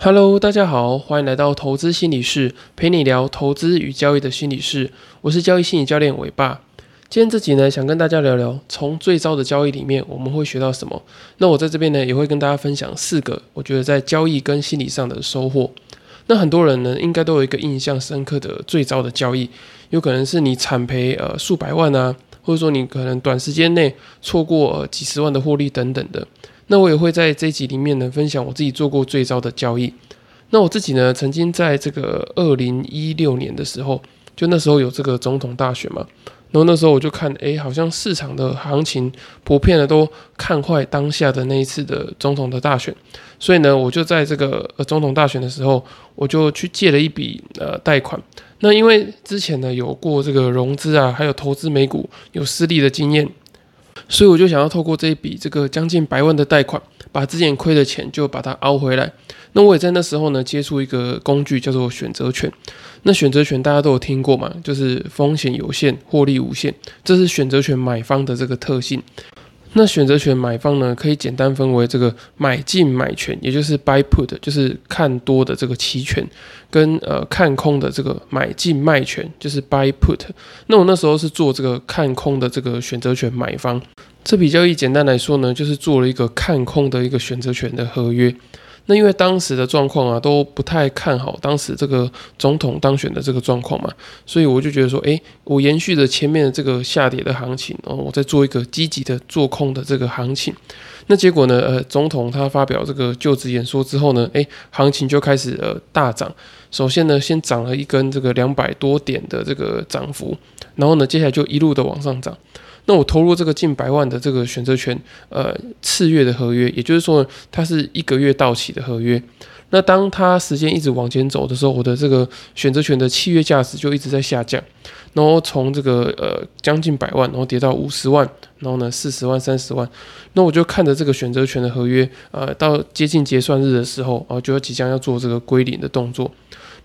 Hello，大家好，欢迎来到投资心理室，陪你聊投资与交易的心理室。我是交易心理教练伟爸。今天这集呢，想跟大家聊聊从最糟的交易里面我们会学到什么。那我在这边呢，也会跟大家分享四个我觉得在交易跟心理上的收获。那很多人呢，应该都有一个印象深刻的最糟的交易，有可能是你惨赔呃数百万啊，或者说你可能短时间内错过呃几十万的获利等等的。那我也会在这集里面呢，分享我自己做过最糟的交易。那我自己呢，曾经在这个二零一六年的时候，就那时候有这个总统大选嘛，然后那时候我就看，哎，好像市场的行情普遍的都看坏当下的那一次的总统的大选，所以呢，我就在这个呃总统大选的时候，我就去借了一笔呃贷款。那因为之前呢有过这个融资啊，还有投资美股有失利的经验。所以我就想要透过这一笔这个将近百万的贷款，把之前亏的钱就把它熬回来。那我也在那时候呢接触一个工具叫做选择权。那选择权大家都有听过嘛，就是风险有限，获利无限，这是选择权买方的这个特性。那选择权买方呢，可以简单分为这个买进买权，也就是 buy put，就是看多的这个期权，跟呃看空的这个买进卖权，就是 buy put。那我那时候是做这个看空的这个选择权买方。这笔交易简单来说呢，就是做了一个看空的一个选择权的合约。那因为当时的状况啊都不太看好，当时这个总统当选的这个状况嘛，所以我就觉得说，诶，我延续着前面的这个下跌的行情，哦，我再做一个积极的做空的这个行情。那结果呢，呃，总统他发表这个就职演说之后呢，诶，行情就开始呃大涨。首先呢，先涨了一根这个两百多点的这个涨幅，然后呢，接下来就一路的往上涨。那我投入这个近百万的这个选择权，呃，次月的合约，也就是说，它是一个月到期的合约。那当它时间一直往前走的时候，我的这个选择权的契约价值就一直在下降，然后从这个呃将近百万，然后跌到五十万，然后呢四十万、三十万，那我就看着这个选择权的合约，呃，到接近结算日的时候，啊，就要即将要做这个归零的动作。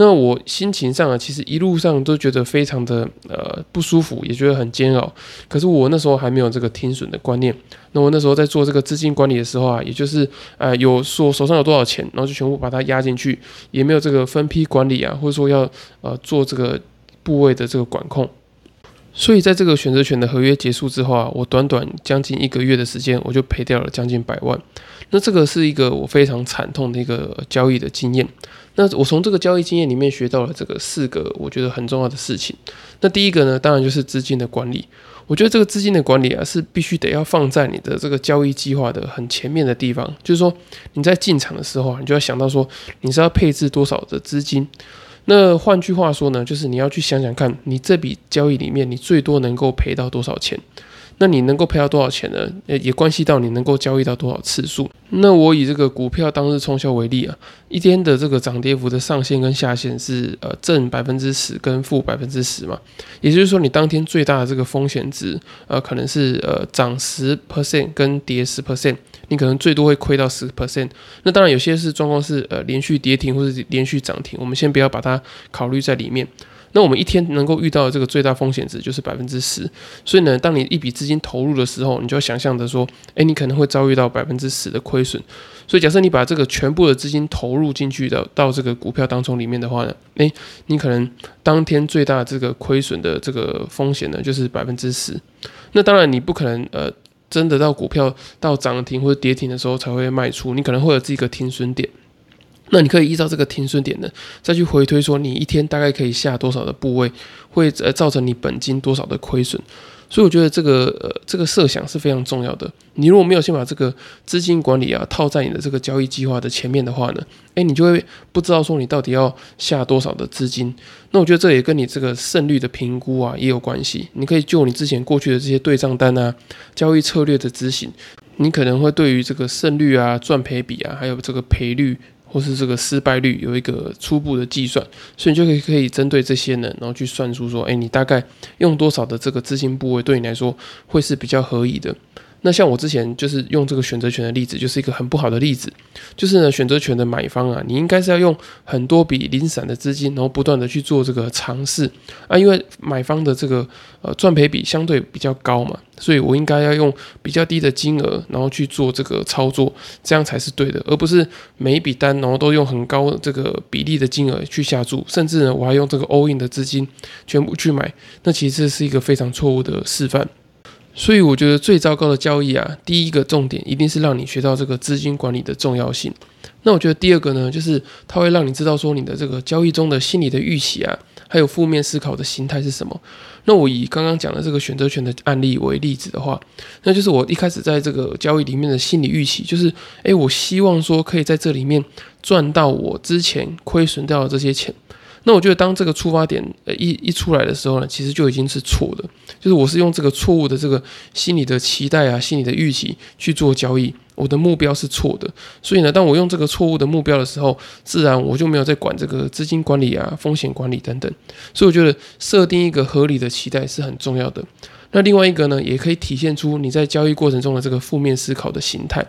那我心情上啊，其实一路上都觉得非常的呃不舒服，也觉得很煎熬。可是我那时候还没有这个停损的观念。那我那时候在做这个资金管理的时候啊，也就是呃有说手上有多少钱，然后就全部把它压进去，也没有这个分批管理啊，或者说要呃做这个部位的这个管控。所以在这个选择权的合约结束之后啊，我短短将近一个月的时间，我就赔掉了将近百万。那这个是一个我非常惨痛的一个交易的经验。那我从这个交易经验里面学到了这个四个我觉得很重要的事情。那第一个呢，当然就是资金的管理。我觉得这个资金的管理啊，是必须得要放在你的这个交易计划的很前面的地方。就是说你在进场的时候啊，你就要想到说你是要配置多少的资金。那换句话说呢，就是你要去想想看，你这笔交易里面，你最多能够赔到多少钱？那你能够赔到多少钱呢？呃，也关系到你能够交易到多少次数。那我以这个股票当日冲销为例啊，一天的这个涨跌幅的上限跟下限是呃正百分之十跟负百分之十嘛，也就是说你当天最大的这个风险值呃可能是呃涨十 percent 跟跌十 percent。你可能最多会亏到十 percent，那当然有些是状况是呃连续跌停或者连续涨停，我们先不要把它考虑在里面。那我们一天能够遇到的这个最大风险值就是百分之十，所以呢，当你一笔资金投入的时候，你就要想象着说，诶，你可能会遭遇到百分之十的亏损。所以假设你把这个全部的资金投入进去的到这个股票当中里面的话呢，诶，你可能当天最大这个亏损的这个风险呢就是百分之十。那当然你不可能呃。真的到股票到涨停或者跌停的时候才会卖出，你可能会有自己一个停损点。那你可以依照这个停损点呢，再去回推说你一天大概可以下多少的部位，会呃造成你本金多少的亏损。所以我觉得这个呃这个设想是非常重要的。你如果没有先把这个资金管理啊套在你的这个交易计划的前面的话呢，诶，你就会不知道说你到底要下多少的资金。那我觉得这也跟你这个胜率的评估啊也有关系。你可以就你之前过去的这些对账单啊、交易策略的执行，你可能会对于这个胜率啊、赚赔比啊，还有这个赔率。或是这个失败率有一个初步的计算，所以你就可以可以针对这些呢，然后去算出说，哎，你大概用多少的这个资金部位对你来说会是比较合理的。那像我之前就是用这个选择权的例子，就是一个很不好的例子。就是呢，选择权的买方啊，你应该是要用很多笔零散的资金，然后不断的去做这个尝试啊，因为买方的这个呃赚赔比相对比较高嘛，所以我应该要用比较低的金额，然后去做这个操作，这样才是对的，而不是每一笔单然后都用很高这个比例的金额去下注，甚至呢我还用这个 all in 的资金全部去买，那其实是一个非常错误的示范。所以我觉得最糟糕的交易啊，第一个重点一定是让你学到这个资金管理的重要性。那我觉得第二个呢，就是它会让你知道说你的这个交易中的心理的预期啊，还有负面思考的心态是什么。那我以刚刚讲的这个选择权的案例为例子的话，那就是我一开始在这个交易里面的心理预期，就是诶，我希望说可以在这里面赚到我之前亏损掉的这些钱。那我觉得，当这个出发点呃一一出来的时候呢，其实就已经是错的。就是我是用这个错误的这个心理的期待啊、心理的预期去做交易，我的目标是错的。所以呢，当我用这个错误的目标的时候，自然我就没有在管这个资金管理啊、风险管理等等。所以我觉得设定一个合理的期待是很重要的。那另外一个呢，也可以体现出你在交易过程中的这个负面思考的形态。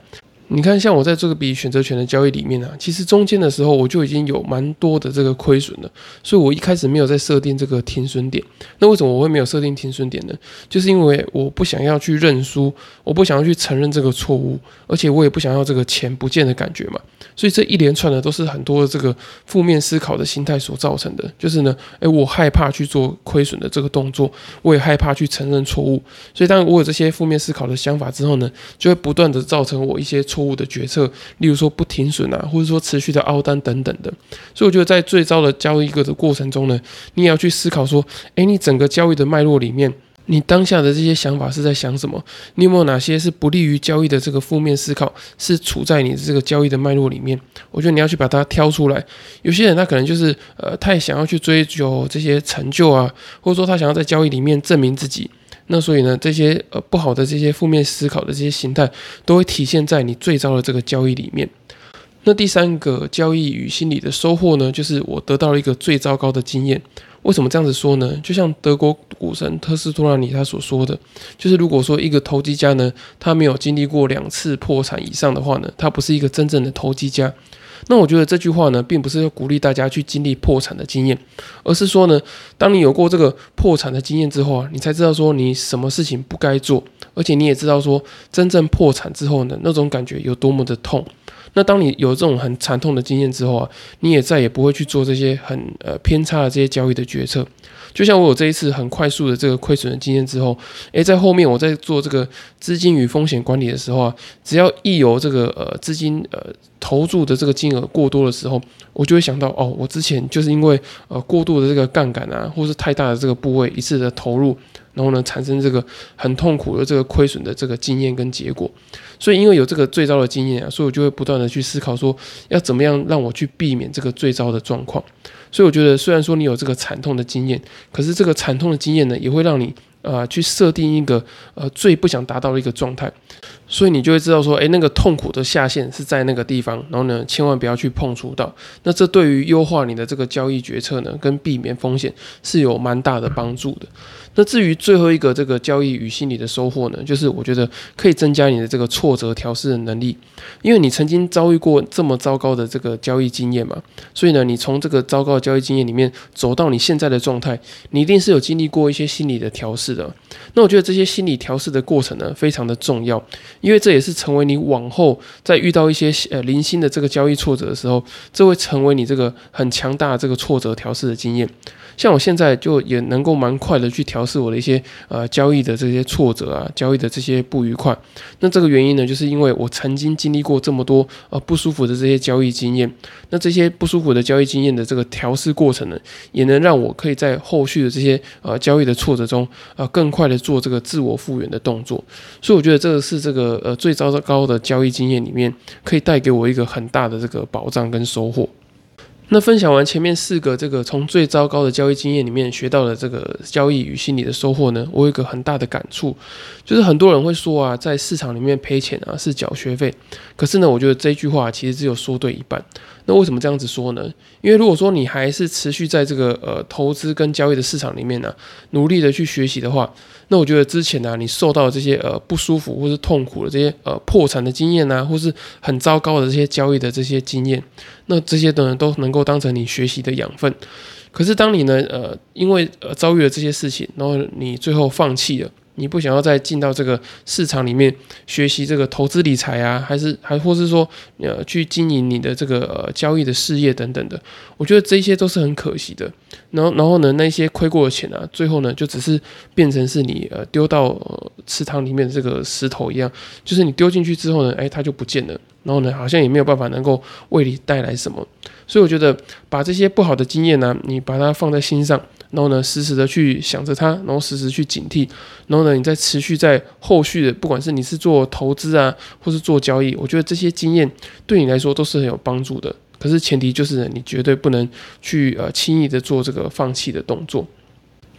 你看，像我在这个笔选择权的交易里面啊，其实中间的时候我就已经有蛮多的这个亏损了，所以我一开始没有在设定这个停损点。那为什么我会没有设定停损点呢？就是因为我不想要去认输，我不想要去承认这个错误，而且我也不想要这个钱不见的感觉嘛。所以这一连串的都是很多的这个负面思考的心态所造成的。就是呢，诶，我害怕去做亏损的这个动作，我也害怕去承认错误。所以当我有这些负面思考的想法之后呢，就会不断的造成我一些错。错误的决策，例如说不停损啊，或者说持续的凹单等等的，所以我觉得在最糟的交易个的过程中呢，你也要去思考说，诶，你整个交易的脉络里面，你当下的这些想法是在想什么？你有没有哪些是不利于交易的这个负面思考，是处在你的这个交易的脉络里面？我觉得你要去把它挑出来。有些人他可能就是呃，太想要去追求这些成就啊，或者说他想要在交易里面证明自己。那所以呢，这些呃不好的这些负面思考的这些形态，都会体现在你最糟的这个交易里面。那第三个交易与心理的收获呢，就是我得到了一个最糟糕的经验。为什么这样子说呢？就像德国股神特斯托拉尼他所说的，就是如果说一个投机家呢，他没有经历过两次破产以上的话呢，他不是一个真正的投机家。那我觉得这句话呢，并不是要鼓励大家去经历破产的经验，而是说呢，当你有过这个破产的经验之后啊，你才知道说你什么事情不该做，而且你也知道说真正破产之后呢，那种感觉有多么的痛。那当你有这种很惨痛的经验之后啊，你也再也不会去做这些很呃偏差的这些交易的决策。就像我有这一次很快速的这个亏损的经验之后，诶，在后面我在做这个资金与风险管理的时候啊，只要一有这个呃资金呃投注的这个金额过多的时候，我就会想到哦，我之前就是因为呃过度的这个杠杆啊，或是太大的这个部位一次的投入，然后呢产生这个很痛苦的这个亏损的这个经验跟结果。所以因为有这个最糟的经验啊，所以我就会不断的去思考说，要怎么样让我去避免这个最糟的状况。所以我觉得，虽然说你有这个惨痛的经验，可是这个惨痛的经验呢，也会让你啊去设定一个呃最不想达到的一个状态，所以你就会知道说，诶，那个痛苦的下限是在那个地方，然后呢，千万不要去碰触到。那这对于优化你的这个交易决策呢，跟避免风险是有蛮大的帮助的。那至于最后一个这个交易与心理的收获呢，就是我觉得可以增加你的这个挫折调试的能力，因为你曾经遭遇过这么糟糕的这个交易经验嘛，所以呢，你从这个糟糕的交易经验里面走到你现在的状态，你一定是有经历过一些心理的调试的。那我觉得这些心理调试的过程呢，非常的重要，因为这也是成为你往后在遇到一些呃零星的这个交易挫折的时候，这会成为你这个很强大的这个挫折调试的经验。像我现在就也能够蛮快的去调试我的一些呃交易的这些挫折啊，交易的这些不愉快。那这个原因呢，就是因为我曾经经历过这么多呃不舒服的这些交易经验。那这些不舒服的交易经验的这个调试过程呢，也能让我可以在后续的这些呃交易的挫折中，呃更快的做这个自我复原的动作。所以我觉得这个是这个呃最糟糕的交易经验里面，可以带给我一个很大的这个保障跟收获。那分享完前面四个这个从最糟糕的交易经验里面学到的这个交易与心理的收获呢，我有一个很大的感触，就是很多人会说啊，在市场里面赔钱啊是缴学费，可是呢，我觉得这句话其实只有说对一半。那为什么这样子说呢？因为如果说你还是持续在这个呃投资跟交易的市场里面呢，努力的去学习的话，那我觉得之前呢，你受到这些呃不舒服或是痛苦的这些呃破产的经验呐，或是很糟糕的这些交易的这些经验，那这些呢都能够当成你学习的养分。可是当你呢呃因为呃遭遇了这些事情，然后你最后放弃了。你不想要再进到这个市场里面学习这个投资理财啊，还是还或是说呃去经营你的这个呃交易的事业等等的？我觉得这些都是很可惜的。然后然后呢，那些亏过的钱啊，最后呢就只是变成是你呃丢到池塘里面的这个石头一样，就是你丢进去之后呢，哎，它就不见了。然后呢，好像也没有办法能够为你带来什么。所以我觉得把这些不好的经验呢，你把它放在心上。然后呢，时时的去想着它，然后时时去警惕，然后呢，你再持续在后续的，不管是你是做投资啊，或是做交易，我觉得这些经验对你来说都是很有帮助的。可是前提就是你绝对不能去呃轻易的做这个放弃的动作。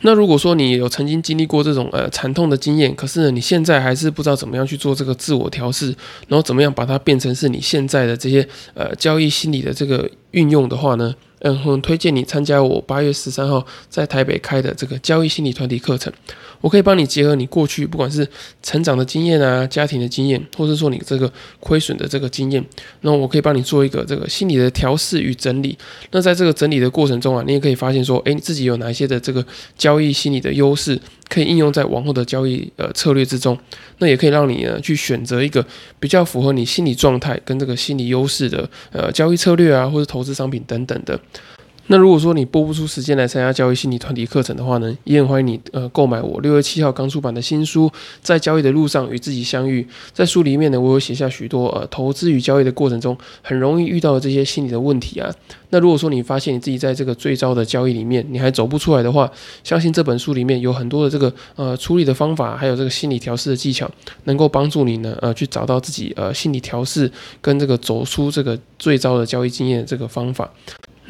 那如果说你有曾经经历过这种呃惨痛的经验，可是你现在还是不知道怎么样去做这个自我调试，然后怎么样把它变成是你现在的这些呃交易心理的这个运用的话呢？嗯，很推荐你参加我八月十三号在台北开的这个交易心理团体课程。我可以帮你结合你过去不管是成长的经验啊、家庭的经验，或者说你这个亏损的这个经验，那我可以帮你做一个这个心理的调试与整理。那在这个整理的过程中啊，你也可以发现说，诶，你自己有哪一些的这个交易心理的优势，可以应用在往后的交易呃策略之中。那也可以让你呢去选择一个比较符合你心理状态跟这个心理优势的呃交易策略啊，或者投资商品等等的。那如果说你拨不出时间来参加交易心理团体课程的话呢，也很欢迎你呃购买我六月七号刚出版的新书《在交易的路上与自己相遇》。在书里面呢，我有写下许多呃投资与交易的过程中很容易遇到的这些心理的问题啊。那如果说你发现你自己在这个最糟的交易里面你还走不出来的话，相信这本书里面有很多的这个呃处理的方法，还有这个心理调试的技巧，能够帮助你呢呃去找到自己呃心理调试跟这个走出这个最糟的交易经验这个方法。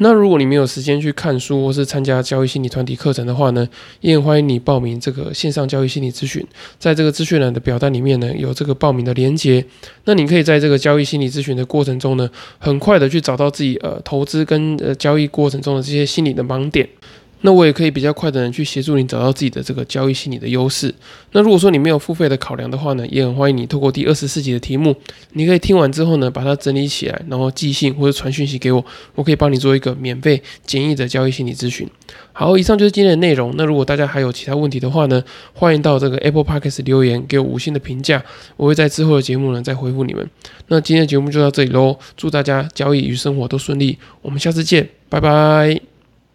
那如果你没有时间去看书或是参加交易心理团体课程的话呢，也欢迎你报名这个线上交易心理咨询。在这个资讯栏的表单里面呢，有这个报名的链接。那你可以在这个交易心理咨询的过程中呢，很快的去找到自己呃投资跟呃交易过程中的这些心理的盲点。那我也可以比较快的去协助你找到自己的这个交易心理的优势。那如果说你没有付费的考量的话呢，也很欢迎你透过第二十四集的题目，你可以听完之后呢，把它整理起来，然后寄信或者传讯息给我，我可以帮你做一个免费简易的交易心理咨询。好，以上就是今天的内容。那如果大家还有其他问题的话呢，欢迎到这个 Apple Podcast 留言给我五星的评价，我会在之后的节目呢再回复你们。那今天的节目就到这里喽，祝大家交易与生活都顺利，我们下次见，拜拜。